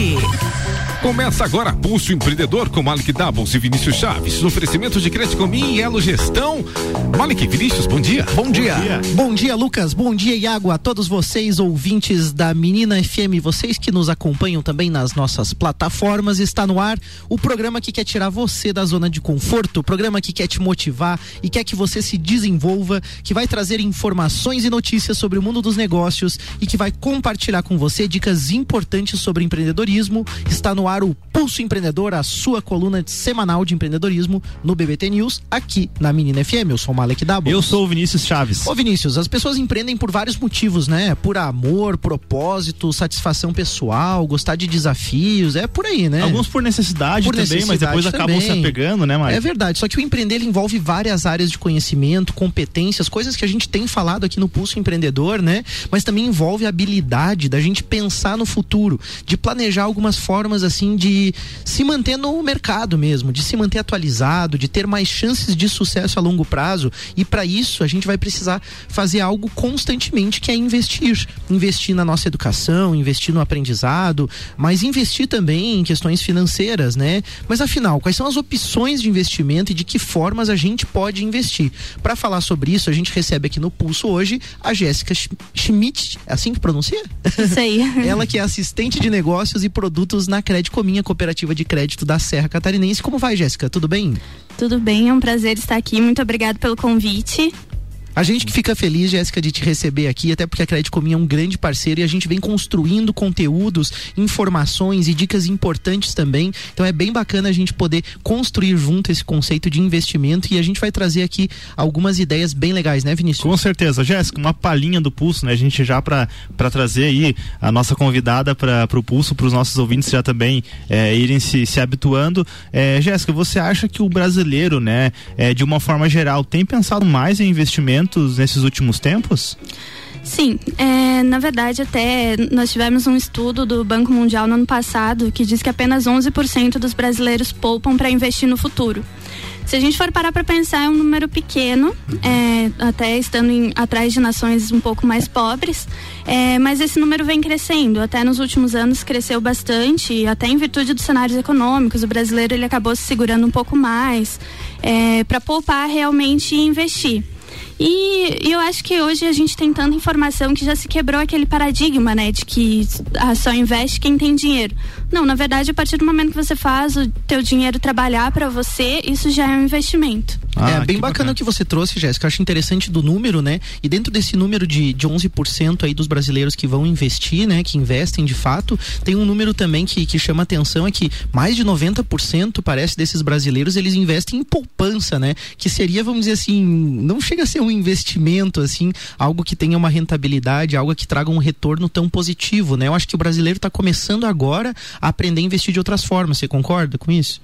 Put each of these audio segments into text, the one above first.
Odyssey. Começa agora Pulso Empreendedor com Malik Doubles e Vinícius Chaves. Oferecimento de crédito Comim e Elo Gestão. Malik Vinícius, bom dia. Bom dia. bom dia. Bom dia, Lucas. Bom dia, Iago. A todos vocês, ouvintes da Menina FM, vocês que nos acompanham também nas nossas plataformas, está no ar o programa que quer tirar você da zona de conforto, o programa que quer te motivar e quer que você se desenvolva, que vai trazer informações e notícias sobre o mundo dos negócios e que vai compartilhar com você dicas importantes sobre empreendedorismo. Está no ar ar o Pulso Empreendedor, a sua coluna semanal de empreendedorismo no BBT News, aqui na Menina FM. Eu sou o Malek Dabo. Eu sou o Vinícius Chaves. Ô Vinícius, as pessoas empreendem por vários motivos, né? Por amor, propósito, satisfação pessoal, gostar de desafios, é por aí, né? Alguns por necessidade por também, necessidade mas depois também. acabam se apegando, né, Mário? É verdade, só que o empreender envolve várias áreas de conhecimento, competências, coisas que a gente tem falado aqui no Pulso Empreendedor, né? Mas também envolve a habilidade da gente pensar no futuro, de planejar algumas formas assim assim de se manter no mercado mesmo, de se manter atualizado, de ter mais chances de sucesso a longo prazo. E para isso a gente vai precisar fazer algo constantemente que é investir, investir na nossa educação, investir no aprendizado, mas investir também em questões financeiras, né? Mas afinal, quais são as opções de investimento e de que formas a gente pode investir? Para falar sobre isso, a gente recebe aqui no Pulso hoje a Jéssica Schmidt, é assim que pronuncia? Isso aí. Ela que é assistente de negócios e produtos na Crédito Cominha Cooperativa de Crédito da Serra Catarinense. Como vai, Jéssica? Tudo bem? Tudo bem, é um prazer estar aqui. Muito obrigado pelo convite. A gente que fica feliz, Jéssica, de te receber aqui, até porque a Crédito Comim é um grande parceiro e a gente vem construindo conteúdos, informações e dicas importantes também. Então é bem bacana a gente poder construir junto esse conceito de investimento e a gente vai trazer aqui algumas ideias bem legais, né, Vinícius? Com certeza. Jéssica, uma palhinha do pulso, né? A gente já para trazer aí a nossa convidada para o pulso, para os nossos ouvintes já também é, irem se, se habituando. É, Jéssica, você acha que o brasileiro, né, é, de uma forma geral, tem pensado mais em investimento? Nesses últimos tempos? Sim, é, na verdade até nós tivemos um estudo do Banco Mundial no ano passado que diz que apenas 11% dos brasileiros poupam para investir no futuro. Se a gente for parar para pensar, é um número pequeno, é, até estando em, atrás de nações um pouco mais pobres, é, mas esse número vem crescendo. Até nos últimos anos cresceu bastante, até em virtude dos cenários econômicos. O brasileiro ele acabou se segurando um pouco mais é, para poupar realmente e investir. E, e, eu acho que hoje a gente tem tanta informação que já se quebrou aquele paradigma, né, de que ah, só investe quem tem dinheiro. Não, na verdade, a partir do momento que você faz o teu dinheiro trabalhar para você, isso já é um investimento. Ah, é bem bacana o que você trouxe, Jéssica. Acho interessante do número, né? E dentro desse número de, de 11% aí dos brasileiros que vão investir, né? Que investem de fato, tem um número também que, que chama atenção é que mais de 90% parece desses brasileiros eles investem em poupança, né? Que seria, vamos dizer assim, não chega a ser um investimento assim, algo que tenha uma rentabilidade, algo que traga um retorno tão positivo, né? Eu acho que o brasileiro está começando agora a aprender a investir de outras formas. Você concorda com isso?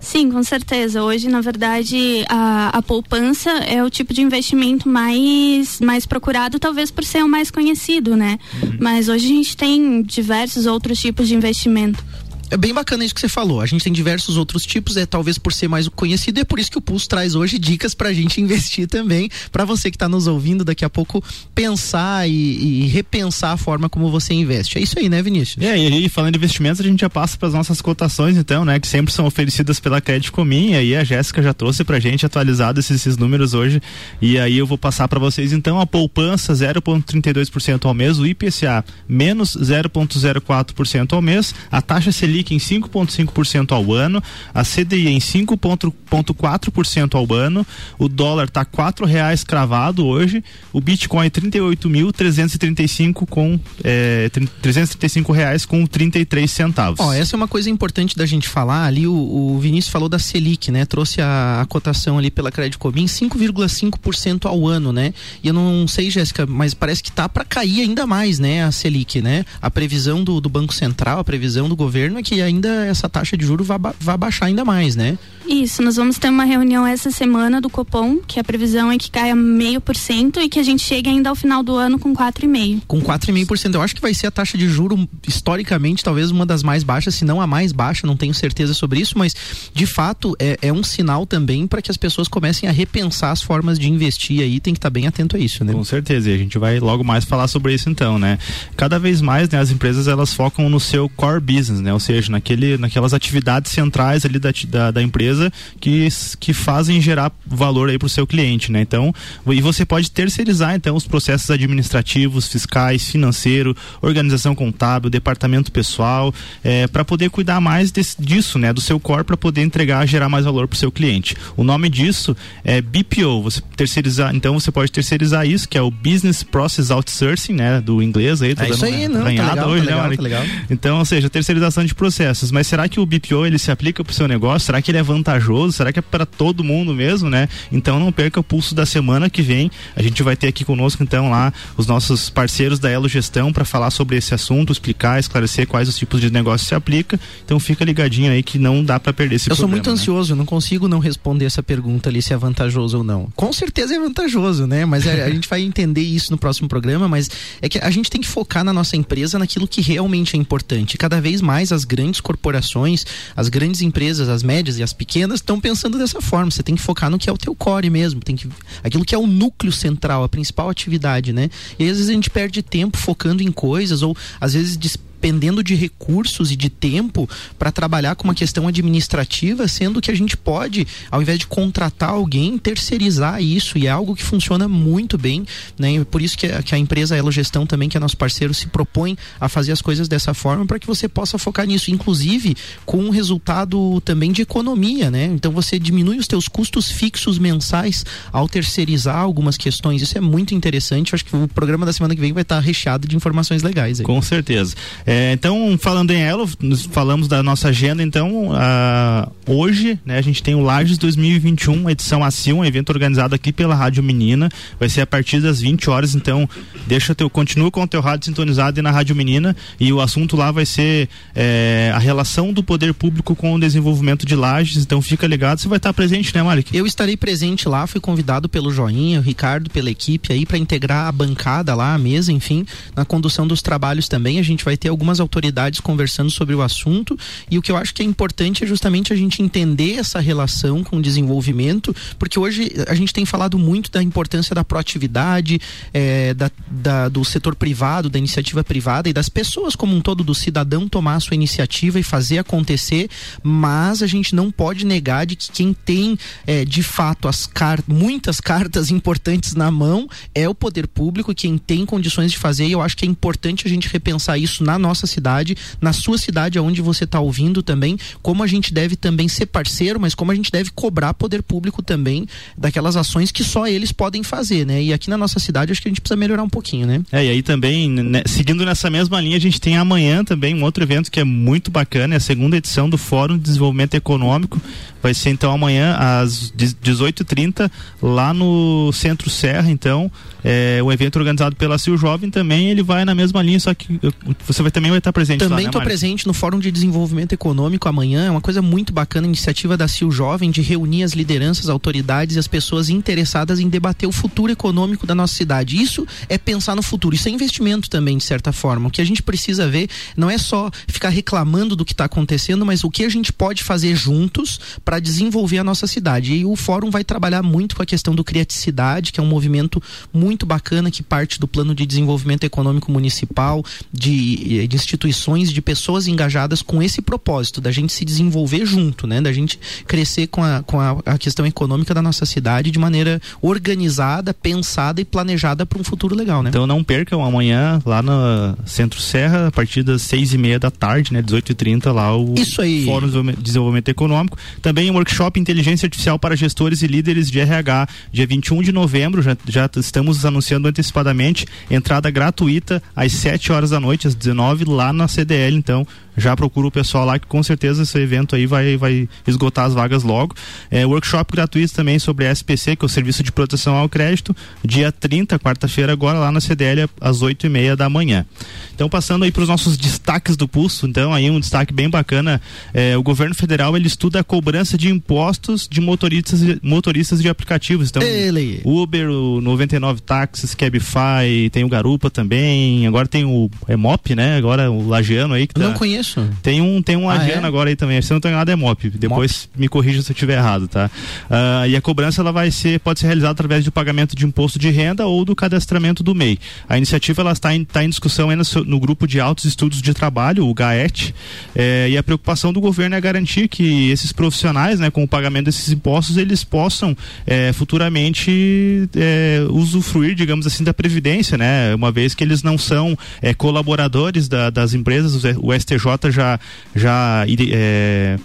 Sim, com certeza. Hoje, na verdade, a, a poupança é o tipo de investimento mais, mais procurado, talvez por ser o mais conhecido, né? Uhum. Mas hoje a gente tem diversos outros tipos de investimento é bem bacana isso que você falou. A gente tem diversos outros tipos, é talvez por ser mais conhecido, é por isso que o Pulso traz hoje dicas pra gente investir também, para você que tá nos ouvindo daqui a pouco pensar e, e, repensar a forma como você investe. É isso aí, né, Vinícius? É, e, e falando de investimentos, a gente já passa para as nossas cotações, então, né, que sempre são oferecidas pela Crédito Comim, e aí a Jéssica já trouxe pra gente atualizado esses, esses números hoje, e aí eu vou passar para vocês então a poupança 0.32% ao mês, o IPCA menos 0.04% ao mês, a taxa Selic Selic em 5,5% ao ano, a CDI em 5,4% ao ano, o dólar está quatro reais cravado hoje, o Bitcoin é 38.335 com é, 335 reais com 33 centavos. Ó, essa é uma coisa importante da gente falar ali, o, o Vinícius falou da Selic, né? Trouxe a, a cotação ali pela Crédito Cobim 5,5% ao ano, né? E eu não sei, Jéssica, mas parece que tá para cair ainda mais, né, a Selic, né? A previsão do, do Banco Central, a previsão do governo é que ainda essa taxa de juros vá, vá baixar ainda mais, né? Isso, nós vamos ter uma reunião essa semana do Copom, que a previsão é que caia meio por cento e que a gente chegue ainda ao final do ano com 4,5%. Com 4,5%. Eu acho que vai ser a taxa de juro historicamente talvez uma das mais baixas, se não a mais baixa, não tenho certeza sobre isso, mas de fato é, é um sinal também para que as pessoas comecem a repensar as formas de investir aí, tem que estar tá bem atento a isso, né? Com certeza, e a gente vai logo mais falar sobre isso então, né? Cada vez mais, né, as empresas elas focam no seu core business, né? Ou seja, naquele, naquelas atividades centrais ali da, da, da empresa que, que fazem gerar valor aí para o seu cliente, né? Então, e você pode terceirizar então os processos administrativos, fiscais, financeiro, organização contábil, departamento pessoal, é, para poder cuidar mais desse, disso, né? Do seu core para poder entregar, gerar mais valor para o seu cliente. O nome disso é BPO. Você terceirizar, então você pode terceirizar isso, que é o Business Process Outsourcing, né? Do inglês aí. Tá é isso aí, não, tá legal, hoje, tá legal, né, tá legal. Então, ou seja, terceirização de processos. Mas será que o BPO ele se aplica para o seu negócio? Será que ele é vantajoso? Será que é para todo mundo mesmo, né? Então não perca o pulso da semana que vem. A gente vai ter aqui conosco então lá os nossos parceiros da Elo Gestão para falar sobre esse assunto, explicar, esclarecer quais os tipos de negócio se aplica. Então fica ligadinho aí que não dá para perder esse Eu programa, sou muito né? ansioso, eu não consigo não responder essa pergunta ali se é vantajoso ou não. Com certeza é vantajoso, né? Mas a, a gente vai entender isso no próximo programa, mas é que a gente tem que focar na nossa empresa naquilo que realmente é importante. Cada vez mais as grandes corporações, as grandes empresas, as médias e as pequenas estão pensando dessa forma. Você tem que focar no que é o teu core mesmo, tem que aquilo que é o núcleo central, a principal atividade, né? E às vezes a gente perde tempo focando em coisas ou às vezes dependendo de recursos e de tempo para trabalhar com uma questão administrativa, sendo que a gente pode, ao invés de contratar alguém, terceirizar isso e é algo que funciona muito bem, né? Por isso que a, que a empresa Elo Gestão também, que é nosso parceiro, se propõe a fazer as coisas dessa forma para que você possa focar nisso, inclusive com um resultado também de economia, né? Então você diminui os teus custos fixos mensais ao terceirizar algumas questões. Isso é muito interessante. Eu acho que o programa da semana que vem vai estar recheado de informações legais. Aí. Com certeza. É, então, falando em Elo, falamos da nossa agenda, então, uh, hoje, né, a gente tem o Lages 2021, edição AC, um evento organizado aqui pela Rádio Menina, vai ser a partir das 20 horas, então, deixa teu, continua com o teu rádio sintonizado e na Rádio Menina, e o assunto lá vai ser é, a relação do poder público com o desenvolvimento de Lages, então fica ligado, você vai estar presente, né, Malik? Eu estarei presente lá, fui convidado pelo Joinha, o Ricardo, pela equipe aí, para integrar a bancada lá, a mesa, enfim, na condução dos trabalhos também, a gente vai ter algumas autoridades conversando sobre o assunto. E o que eu acho que é importante é justamente a gente entender essa relação com o desenvolvimento, porque hoje a gente tem falado muito da importância da proatividade, é, da, da, do setor privado, da iniciativa privada e das pessoas como um todo, do cidadão tomar a sua iniciativa e fazer acontecer, mas a gente não pode negar de que quem tem é, de fato as car muitas cartas importantes na mão é o poder público, quem tem condições de fazer, e eu acho que é importante a gente repensar isso na nossa cidade, na sua cidade, aonde você está ouvindo também, como a gente deve também ser parceiro, mas como a gente deve cobrar poder público também daquelas ações que só eles podem fazer, né? E aqui na nossa cidade acho que a gente precisa melhorar um pouquinho, né? É, e aí também, né, seguindo nessa mesma linha, a gente tem amanhã também um outro evento que é muito bacana, é a segunda edição do Fórum de Desenvolvimento Econômico. Vai ser então amanhã às 18h30 lá no Centro Serra, então, é um evento organizado pela Sil Jovem também, ele vai na mesma linha, só que você vai também vai estar presente Também estou né, presente no Fórum de Desenvolvimento Econômico amanhã. É uma coisa muito bacana, iniciativa da CIL Jovem de reunir as lideranças, autoridades e as pessoas interessadas em debater o futuro econômico da nossa cidade. Isso é pensar no futuro. Isso é investimento também, de certa forma. O que a gente precisa ver não é só ficar reclamando do que está acontecendo, mas o que a gente pode fazer juntos para desenvolver a nossa cidade. E o Fórum vai trabalhar muito com a questão do Criaticidade, que é um movimento muito bacana que parte do plano de desenvolvimento econômico municipal, de, de instituições, de pessoas engajadas com esse propósito, da gente se desenvolver junto, né? Da gente crescer com a, com a, a questão econômica da nossa cidade de maneira organizada, pensada e planejada para um futuro legal, né? Então não percam amanhã lá no Centro Serra, a partir das seis e meia da tarde, né? 18 e 30 lá o Isso aí. Fórum de Desenvolvimento Econômico. Também um workshop Inteligência Artificial para Gestores e Líderes de RH, dia 21 de novembro, já, já estamos anunciando antecipadamente, entrada gratuita às 7 horas da noite, às 19 lá na CDL, então já procura o pessoal lá que com certeza esse evento aí vai, vai esgotar as vagas logo. É, workshop gratuito também sobre SPC, que é o Serviço de Proteção ao Crédito, dia 30, quarta-feira, agora lá na CDL, às 8 e meia da manhã. Então, passando aí para os nossos destaques do pulso, então aí um destaque bem bacana, é, o governo federal ele estuda a cobrança de impostos de motoristas, motoristas de aplicativos. Então, Ele. Uber, o 99 Táxis, Cabify, tem o Garupa também, agora tem o Emop, né? Agora o Lagiano aí que tá, Não conheço. Tem um, tem um Ah, Lagiano é? agora aí também. Se eu não tenho nada é MOP. Depois me corrija se eu estiver errado, tá? Ah, e a cobrança ela vai ser, pode ser realizada através do pagamento de imposto de renda ou do cadastramento do MEI. A iniciativa ela está em, está em discussão ainda no grupo de altos estudos de trabalho, o GAET, eh, e a preocupação do governo é garantir que esses profissionais, né, com o pagamento desses impostos, eles possam eh, futuramente eh, usufruir, digamos assim, da previdência, né? Uma vez que eles não são colaboradores da- das empresas, o STJ já já eh,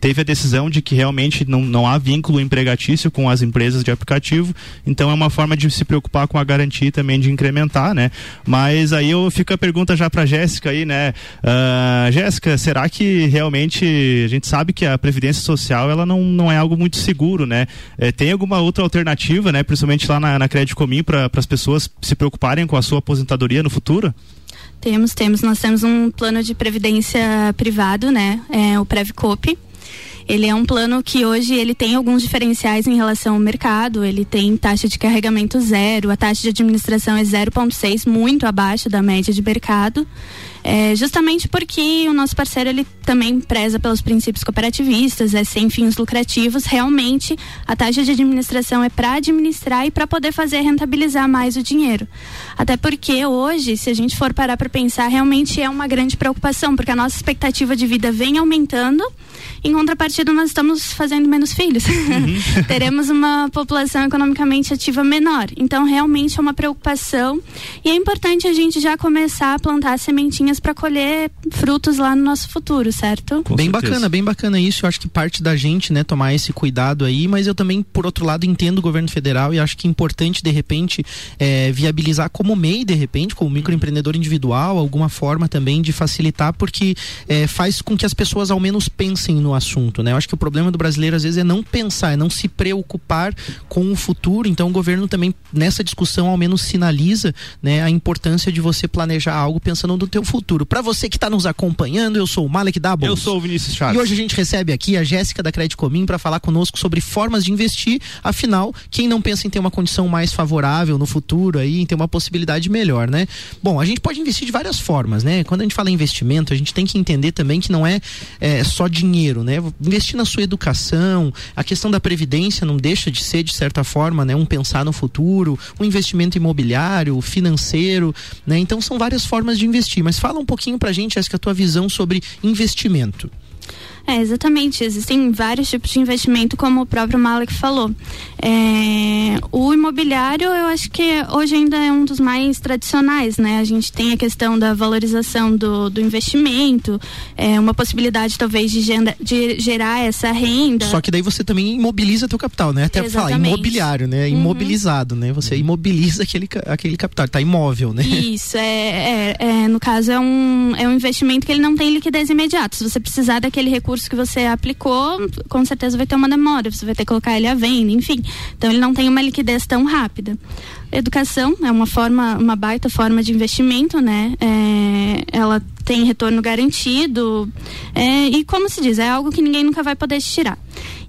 teve a decisão de que realmente não, não há vínculo empregatício com as empresas de aplicativo, então é uma forma de se preocupar com a garantia e também de incrementar, né? Mas aí eu fico a pergunta já para Jéssica aí, né? Ah, Jéssica, será que realmente a gente sabe que a previdência social ela não, não é algo muito seguro, né? Eh, tem alguma outra alternativa, né? Principalmente lá na, na Comim para as pessoas se preocuparem com a sua aposentadoria no futuro? Temos, temos. Nós temos um plano de previdência privado, né? É o Prevcop. Ele é um plano que hoje ele tem alguns diferenciais em relação ao mercado. Ele tem taxa de carregamento zero, a taxa de administração é 0,6, muito abaixo da média de mercado. É, justamente porque o nosso parceiro ele também preza pelos princípios cooperativistas, é sem fins lucrativos. Realmente, a taxa de administração é para administrar e para poder fazer rentabilizar mais o dinheiro. Até porque hoje, se a gente for parar para pensar, realmente é uma grande preocupação, porque a nossa expectativa de vida vem aumentando. Em contrapartida, nós estamos fazendo menos filhos. Teremos uma população economicamente ativa menor. Então, realmente é uma preocupação. E é importante a gente já começar a plantar sementinhas para colher frutos lá no nosso futuro, certo? Com bem certeza. bacana, bem bacana isso. Eu acho que parte da gente, né, tomar esse cuidado aí, mas eu também, por outro lado, entendo o governo federal e acho que é importante, de repente, eh, viabilizar como MEI, de repente, como microempreendedor individual, alguma forma também de facilitar, porque eh, faz com que as pessoas ao menos pensem no assunto, né? Eu acho que o problema do brasileiro, às vezes, é não pensar, é não se preocupar com o futuro. Então, o governo também, nessa discussão, ao menos sinaliza, né, a importância de você planejar algo pensando no teu futuro. Para você que está nos acompanhando, eu sou o Malek Dabos. Eu sou o Vinícius Chaves. E hoje a gente recebe aqui a Jéssica da Crédito Comim para falar conosco sobre formas de investir. Afinal, quem não pensa em ter uma condição mais favorável no futuro aí, em ter uma possibilidade melhor, né? Bom, a gente pode investir de várias formas, né? Quando a gente fala em investimento, a gente tem que entender também que não é, é, só dinheiro, né? Investir na sua educação, a questão da previdência não deixa de ser de certa forma, né, um pensar no futuro, um investimento imobiliário, financeiro, né? Então são várias formas de investir, mas fala um pouquinho pra gente, Jéssica, a tua visão sobre investimento. É, exatamente. Existem vários tipos de investimento, como o próprio Malek falou. É, o imobiliário, eu acho que hoje ainda é um dos mais tradicionais, né? A gente tem a questão da valorização do, do investimento, é, uma possibilidade talvez de, genda- de gerar essa renda. Só que daí você também imobiliza teu capital, né? Até falar imobiliário, né? Uhum. Imobilizado, né? Você imobiliza aquele, aquele capital, tá imóvel, né? Isso, é, é- é, no caso é um, é um investimento que ele não tem liquidez imediata. Se você precisar daquele recurso que você aplicou, com certeza vai ter uma demora, você vai ter que colocar ele à venda, enfim. Então ele não tem uma liquidez tão rápida. Educação é uma forma, uma baita forma de investimento, né? É, ela tem retorno garantido é, e como se diz, é algo que ninguém nunca vai poder tirar.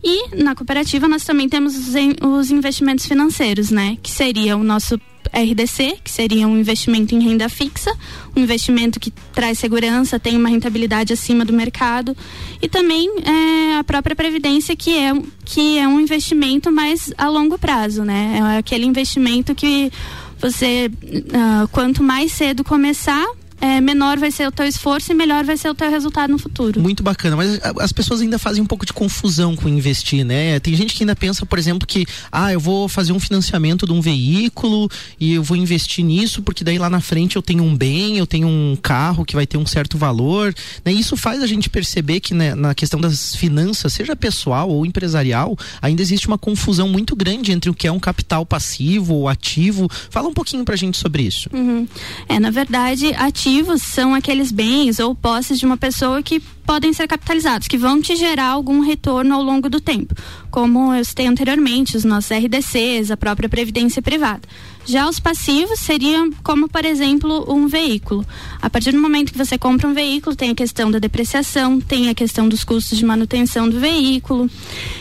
E na cooperativa nós também temos os, os investimentos financeiros, né? Que seria o nosso RDC, que seria um investimento em renda fixa, um investimento que traz segurança, tem uma rentabilidade acima do mercado, e também é, a própria previdência, que é, que é um investimento mais a longo prazo, né? É aquele investimento que você, ah, quanto mais cedo começar, é, menor vai ser o teu esforço e melhor vai ser o teu resultado no futuro. Muito bacana, mas a- as pessoas ainda fazem um pouco de confusão com investir, né? Tem gente que ainda pensa, por exemplo, que ah, eu vou fazer um financiamento de um veículo e eu vou investir nisso porque daí lá na frente eu tenho um bem, eu tenho um carro que vai ter um certo valor, né? Isso faz a gente perceber que né, na questão das finanças, seja pessoal ou empresarial, ainda existe uma confusão muito grande entre o que é um capital passivo ou ativo. Fala um pouquinho pra gente sobre isso. Uhum. É, na verdade, ativo ativos são aqueles bens ou posses de uma pessoa que podem ser capitalizados, que vão te gerar algum retorno ao longo do tempo, como eu citei anteriormente, os nossos RDCs, a própria previdência privada. Já os passivos seriam como, por exemplo, um veículo. A partir do momento que você compra um veículo, tem a questão da depreciação, tem a questão dos custos de manutenção do veículo.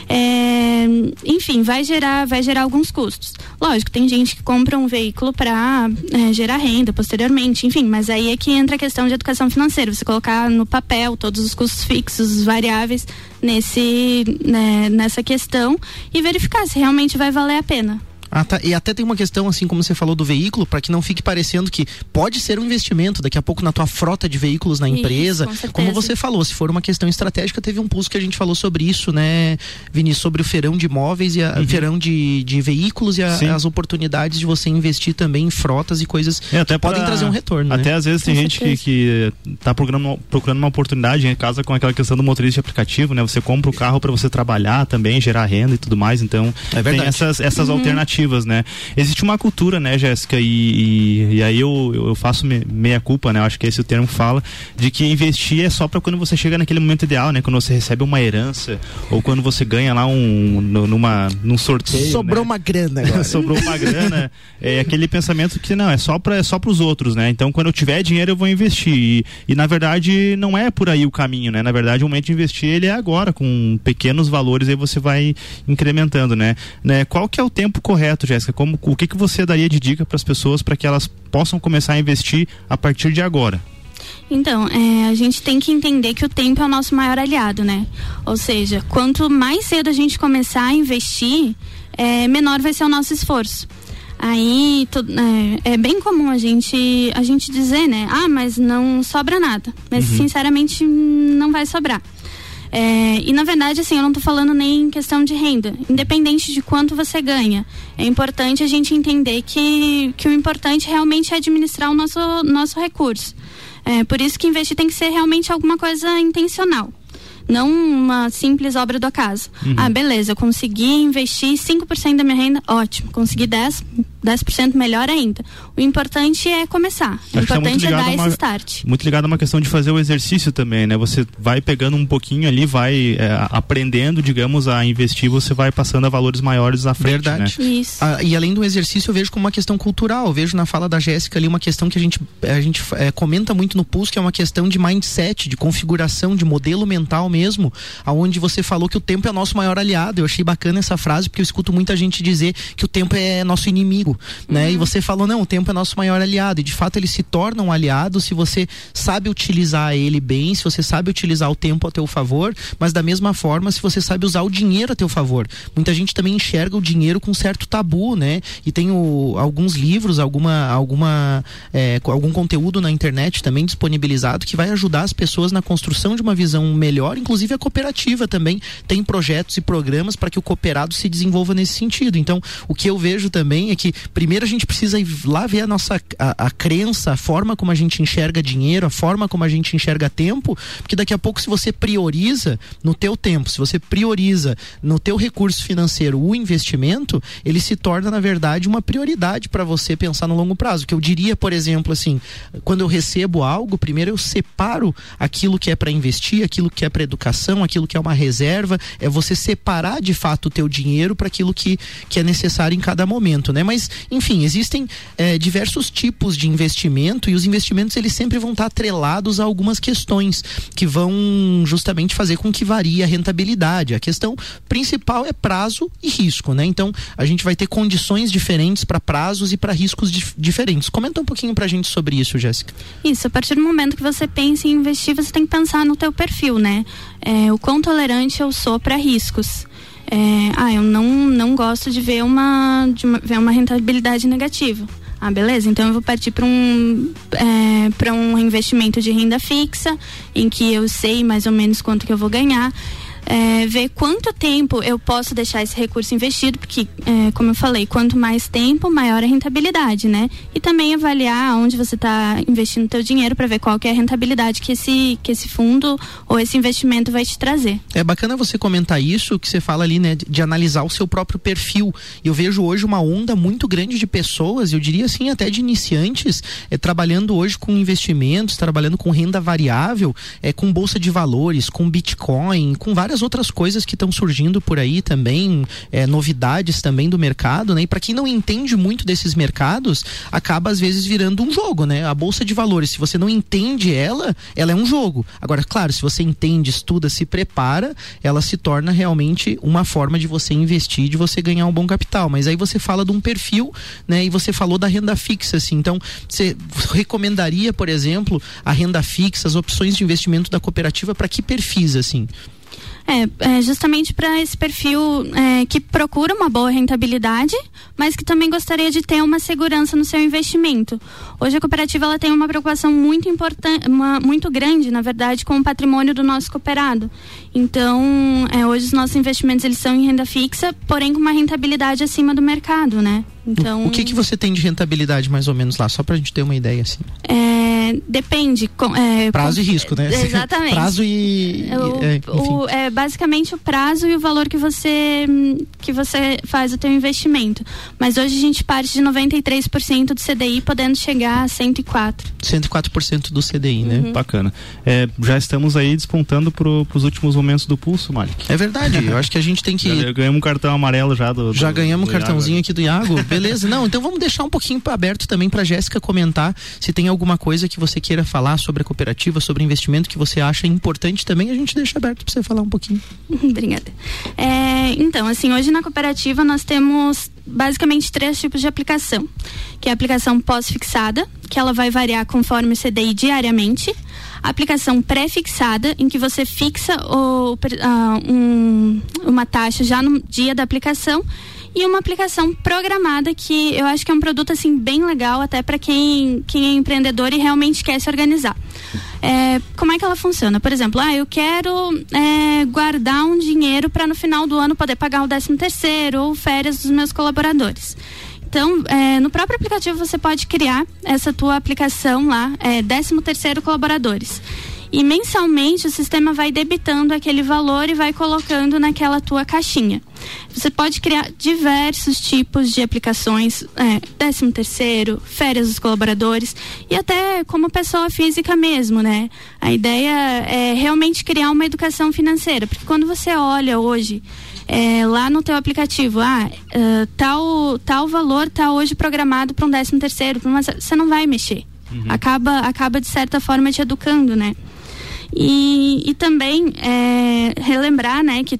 É, enfim, vai gerar, vai gerar alguns custos. Lógico, tem gente que compra um veículo para é, gerar renda posteriormente, enfim, mas aí é que entra a questão de educação financeira. Você colocar no papel todos os custos fixos, variáveis nesse, né, nessa questão e verificar se realmente vai valer a pena. Ah, tá. E até tem uma questão, assim como você falou do veículo, para que não fique parecendo que pode ser um investimento daqui a pouco na tua frota de veículos na empresa. Isso, com como você falou, se for uma questão estratégica, teve um pulso que a gente falou sobre isso, né, Vinícius, sobre o feirão de imóveis e a, uhum. feirão de, de veículos e a, as oportunidades de você investir também em frotas e coisas é, que podem trazer um retorno. Até né? às vezes tem com gente que, que tá procurando, procurando uma oportunidade em casa com aquela questão do motorista de aplicativo, né? Você compra o carro para você trabalhar também, gerar renda e tudo mais. Então, é tem essas, essas uhum. alternativas, né? existe uma cultura, né, Jéssica, e, e, e, aí eu, eu faço me, meia culpa, né, eu acho que esse é o termo que fala, de que investir é só para quando você chega naquele momento ideal, né, quando você recebe uma herança ou quando você ganha lá um, numa, num sorteio. Sobrou né? uma grana agora. Sobrou uma grana. É aquele pensamento que não, é só para é só os outros, né, então quando eu tiver dinheiro eu vou investir e, e na verdade não é por aí o caminho, né, na verdade o momento de investir ele é agora, com pequenos valores aí você vai incrementando, né, né qual que é o tempo correto, Jéssica, como o que, que você daria de dica para as pessoas para que elas possam começar a investir a partir de agora? Então, é, a gente tem que entender que o tempo é o nosso maior aliado, né? Ou seja, quanto mais cedo a gente começar a investir, é, menor vai ser o nosso esforço. Aí é, é, bem comum a gente, a gente dizer, né? Ah, mas não sobra nada. Mas uhum. sinceramente não vai sobrar. É, e na verdade, assim, eu não estou falando nem em questão de renda. Independente de quanto você ganha, é importante a gente entender que, que o importante realmente é administrar o nosso, nosso recurso. É, por isso que investir tem que ser realmente alguma coisa intencional não uma simples obra do acaso. Uhum. Ah, beleza, eu consegui investir 5% da minha renda, ótimo. Consegui 10, 10% melhor ainda. O importante é começar. O Acho tá importante é, é dar uma, esse start. Muito ligado a uma questão de fazer o exercício também, né? Você vai pegando um pouquinho ali, vai é, aprendendo, digamos, a investir, você vai passando a valores maiores à frente. Verdade. Né? Isso. Ah, e além do exercício, eu vejo como uma questão cultural. Eu vejo na fala da Jéssica ali uma questão que a gente, a gente é, comenta muito no Pulse, que é uma questão de mindset, de configuração, de modelo mental mesmo, aonde você falou que o tempo é nosso maior aliado. Eu achei bacana essa frase, porque eu escuto muita gente dizer que o tempo é nosso inimigo né? Uhum. E você falou, não, o tempo é nosso maior aliado. E de fato ele se torna um aliado se você sabe utilizar ele bem, se você sabe utilizar o tempo a teu favor, mas da mesma forma, se você sabe usar o dinheiro a teu favor. Muita gente também enxerga o dinheiro com certo tabu, né? E tem o, alguns livros, alguma, alguma, é, algum conteúdo na internet também disponibilizado que vai ajudar as pessoas na construção de uma visão melhor, inclusive a cooperativa também tem projetos e programas para que o cooperado se desenvolva nesse sentido. Então, o que eu vejo também é que primeiro a gente precisa ir lá ver a nossa a, a, crença, a forma como a gente enxerga dinheiro, a forma como a gente enxerga tempo, porque daqui a pouco se você prioriza no teu tempo, se você prioriza no teu recurso financeiro o investimento, ele se torna na verdade uma prioridade para você pensar no longo prazo. Que eu diria, por exemplo, assim, quando eu recebo algo, primeiro eu separo aquilo que é para investir, aquilo que é para educação, aquilo que é uma reserva, é você separar de fato o teu dinheiro para aquilo que, que é necessário em cada momento, né? Mas enfim, existem é, diversos tipos de investimento e os investimentos eles sempre vão estar atrelados a algumas questões que vão justamente fazer com que varie a rentabilidade. A questão principal é prazo e risco, né? Então a gente vai ter condições diferentes para prazos e para riscos dif diferentes. Comenta um pouquinho para a gente sobre isso, Jéssica. Isso, a partir do momento que você pensa em investir, você tem que pensar no teu perfil, né? É, o quão tolerante eu sou para riscos. É, ah, eu não, não gosto de ver uma, de uma, ver uma rentabilidade negativa. Ah, beleza. Então eu vou partir para um é, um investimento de renda fixa, em que eu sei mais ou menos quanto que eu vou ganhar. É, ver quanto tempo eu posso deixar esse recurso investido, porque, é, como eu falei, quanto mais tempo, maior a rentabilidade, né? E também avaliar onde você está investindo teu dinheiro para ver qual que é a rentabilidade que esse, que esse fundo ou esse investimento vai te trazer. É bacana você comentar isso, que você fala ali, né, de, de analisar o seu próprio perfil. Eu vejo hoje uma onda muito grande de pessoas, eu diria assim, até de iniciantes, é, trabalhando hoje com investimentos, trabalhando com renda variável, é, com bolsa de valores, com Bitcoin, com várias outras coisas que estão surgindo por aí também, é, novidades também do mercado, né? E para quem não entende muito desses mercados, acaba às vezes virando um jogo, né? A bolsa de valores, se você não entende ela, ela é um jogo. Agora, claro, se você entende, estuda, se prepara, ela se torna realmente uma forma de você investir, de você ganhar um bom capital. Mas aí você fala de um perfil, né? E você falou da renda fixa, assim. Então, você recomendaria, por exemplo, a renda fixa, as opções de investimento da cooperativa para que perfis, assim? É, é justamente para esse perfil é, que procura uma boa rentabilidade, mas que também gostaria de ter uma segurança no seu investimento. Hoje a cooperativa ela tem uma preocupação muito importante, muito grande, na verdade, com o patrimônio do nosso cooperado. Então, é, hoje os nossos investimentos eles são em renda fixa, porém com uma rentabilidade acima do mercado, né? Então, o que que você tem de rentabilidade mais ou menos lá, só para a gente ter uma ideia assim? É, depende. Com, é, prazo com, e risco, né? Exatamente. prazo e, o, é, o, é, basicamente o prazo e o valor que você que você faz o teu investimento. Mas hoje a gente parte de 93% do CDI, podendo chegar a 104. 104% do CDI, né? Uhum. Bacana. É, já estamos aí despontando para os últimos momentos do pulso, Malik. É verdade. Eu acho que a gente tem que. Já ganhamos um cartão amarelo já do. Já do, ganhamos um cartãozinho aqui do Iago. Beleza? Não, então vamos deixar um pouquinho aberto também para Jéssica comentar se tem alguma coisa que você queira falar sobre a cooperativa, sobre investimento que você acha importante também. A gente deixa aberto para você falar um pouquinho. Obrigada. É, então, assim, hoje na cooperativa nós temos basicamente três tipos de aplicação, que é a aplicação pós-fixada, que ela vai variar conforme o CDI diariamente, aplicação pré-fixada, em que você fixa o, uh, um, uma taxa já no dia da aplicação e uma aplicação programada que eu acho que é um produto assim bem legal até para quem, quem é empreendedor e realmente quer se organizar. É, como é que ela funciona? Por exemplo, ah, eu quero é, guardar um dinheiro para no final do ano poder pagar o 13 terceiro ou férias dos meus colaboradores. Então, é, no próprio aplicativo você pode criar essa tua aplicação lá, é, 13 terceiro colaboradores e mensalmente o sistema vai debitando aquele valor e vai colocando naquela tua caixinha. Você pode criar diversos tipos de aplicações, é, 13 terceiro, férias dos colaboradores e até como pessoa física mesmo, né? A ideia é realmente criar uma educação financeira, porque quando você olha hoje é, lá no teu aplicativo, ah, uh, tal, tal valor está hoje programado para um 13 terceiro, mas você não vai mexer. Uhum. Acaba, acaba de certa forma te educando, né? E, e também é, relembrar né, que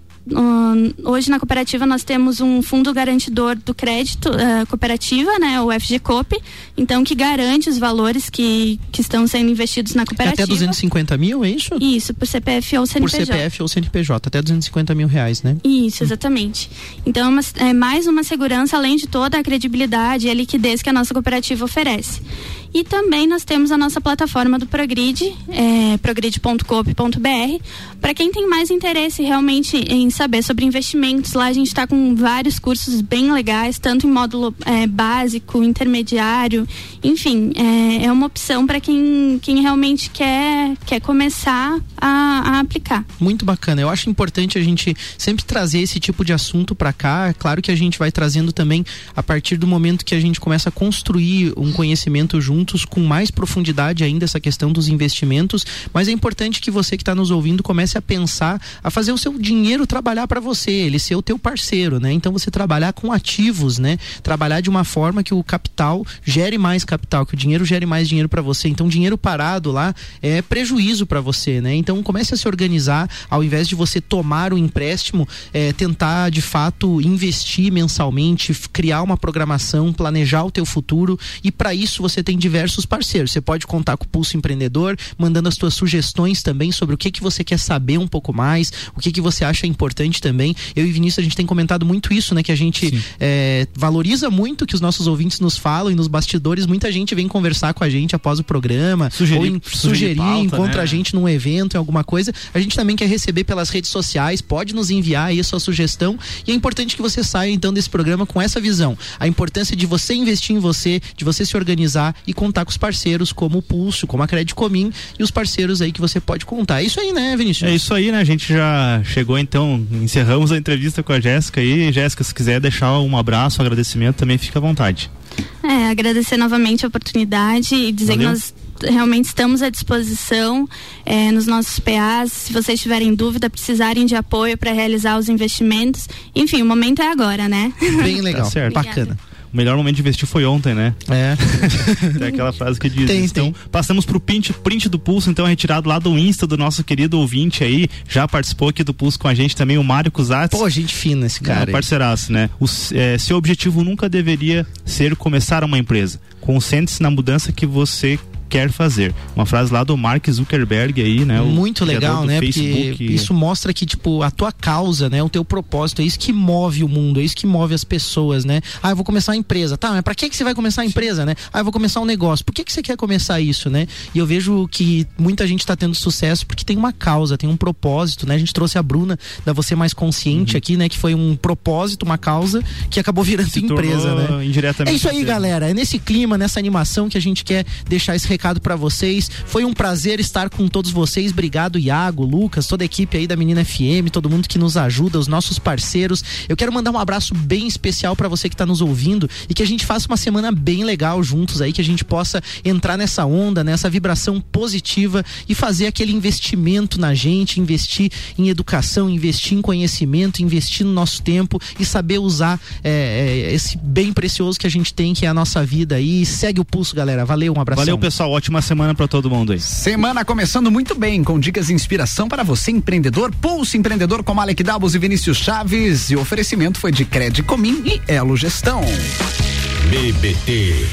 hoje na cooperativa nós temos um fundo garantidor do crédito uh, cooperativa, né, o FGCOP, então que garante os valores que, que estão sendo investidos na cooperativa. Até 250 mil, é isso? Isso, por CPF ou CNPJ. Por CPF ou CNPJ, até 250 mil reais, né? Isso, exatamente. Então é, é mais uma segurança, além de toda a credibilidade e a liquidez que a nossa cooperativa oferece. E também nós temos a nossa plataforma do Progrid, é, progrid.coop.br. Para quem tem mais interesse realmente em saber sobre investimentos, lá a gente está com vários cursos bem legais, tanto em módulo é, básico, intermediário, enfim, é, é uma opção para quem, quem realmente quer, quer começar a, a, aplicar. Muito bacana. Eu acho importante a gente sempre trazer esse tipo de assunto para cá. É claro que a gente vai trazendo também a partir do momento que a gente começa a construir um conhecimento junto assuntos com mais profundidade ainda essa questão dos investimentos, mas é importante que você que está nos ouvindo comece a pensar, a fazer o seu dinheiro trabalhar para você, ele ser o teu parceiro, né? Então você trabalhar com ativos, né? Trabalhar de uma forma que o capital gere mais capital, que o dinheiro gere mais dinheiro para você. Então dinheiro parado lá é prejuízo para você, né? Então comece a se organizar, ao invés de você tomar o empréstimo, é, tentar de fato investir mensalmente, criar uma programação, planejar o teu futuro e para isso você tem diversos parceiros. Você pode contar com o Pulso Empreendedor, mandando as suas sugestões também sobre o que que você quer saber um pouco mais, o que que você acha importante também. Eu e Vinícius a gente tem comentado muito isso, né? Que a gente é, valoriza muito que os nossos ouvintes nos falam e nos bastidores muita gente vem conversar com a gente após o programa, sugerir, ou em, sugerir, pauta, encontra né? a gente num evento, em alguma coisa. A gente também quer receber pelas redes sociais, pode nos enviar aí a sua sugestão e é importante que você saia então desse programa com essa visão. A importância de você investir em você, de você se organizar e contar com os parceiros como o Pulso, como a Credicomim e os parceiros aí que você pode contar. É isso aí, né, Vinícius? É isso aí, né? A gente já chegou então, encerramos a entrevista com a Jéssica aí. Jéssica, se quiser deixar um abraço, um agradecimento, também fica à vontade. É, agradecer novamente a oportunidade e dizer Valeu. que nós realmente estamos à disposição é, nos nossos PAs. Se vocês tiverem dúvida, precisarem de apoio para realizar os investimentos. Enfim, o momento é agora, né? Bem legal, Tá certo. bacana. O melhor momento de investir foi ontem, né? É. Tem aquela frase que diz. Tem, então, tem. passamos pro print, print do Pulso, então, retirado lá do Insta do nosso querido ouvinte aí. Já participou aqui do Pulso com a gente também, o Mário Cusatz. Pô, gente fina esse Cara, aí. parceiraço, né? O, é, seu objetivo nunca deveria ser começar uma empresa. Concentre-se na mudança que você quer fazer. Uma frase lá do Mark Zuckerberg aí, né? Muito legal, né? Facebook. Porque isso mostra que, tipo, a tua causa, né? O teu propósito, é isso que move o mundo, é isso que move as pessoas, né? Ah, eu vou começar uma empresa. Tá, mas pra que, que você vai começar a empresa, né? Ah, eu vou começar um negócio. Por que, que você quer começar isso, né? E eu vejo que muita gente tá tendo sucesso porque tem uma causa, tem um propósito, né? A gente trouxe a Bruna da Você Mais Consciente Uhum. aqui, né? Que foi um propósito, uma causa que acabou virando Se empresa, né? indiretamente É isso aí, galera. É nesse clima, nessa animação que a gente quer deixar esse recado pra vocês. Foi um prazer estar com todos vocês. Obrigado, Iago, Lucas, toda a equipe aí da Menina FM, todo mundo que nos ajuda, os nossos parceiros. Eu quero mandar um abraço bem especial pra você que tá nos ouvindo e que a gente faça uma semana bem legal juntos aí, que a gente possa entrar nessa onda, nessa vibração positiva e fazer aquele investimento na gente, investir em educação, investir em conhecimento, investir no nosso tempo e saber usar é, é, esse bem precioso que a gente tem, que é a nossa vida aí. Segue o pulso, galera. Valeu, um abraço. Valeu, pessoal. Ótima semana pra todo mundo aí. Semana começando muito bem, com dicas de inspiração para você, empreendedor. Pulso Empreendedor com Alec Dabos e Vinícius Chaves. E o oferecimento foi de Credicomim e Elo Gestão. BBT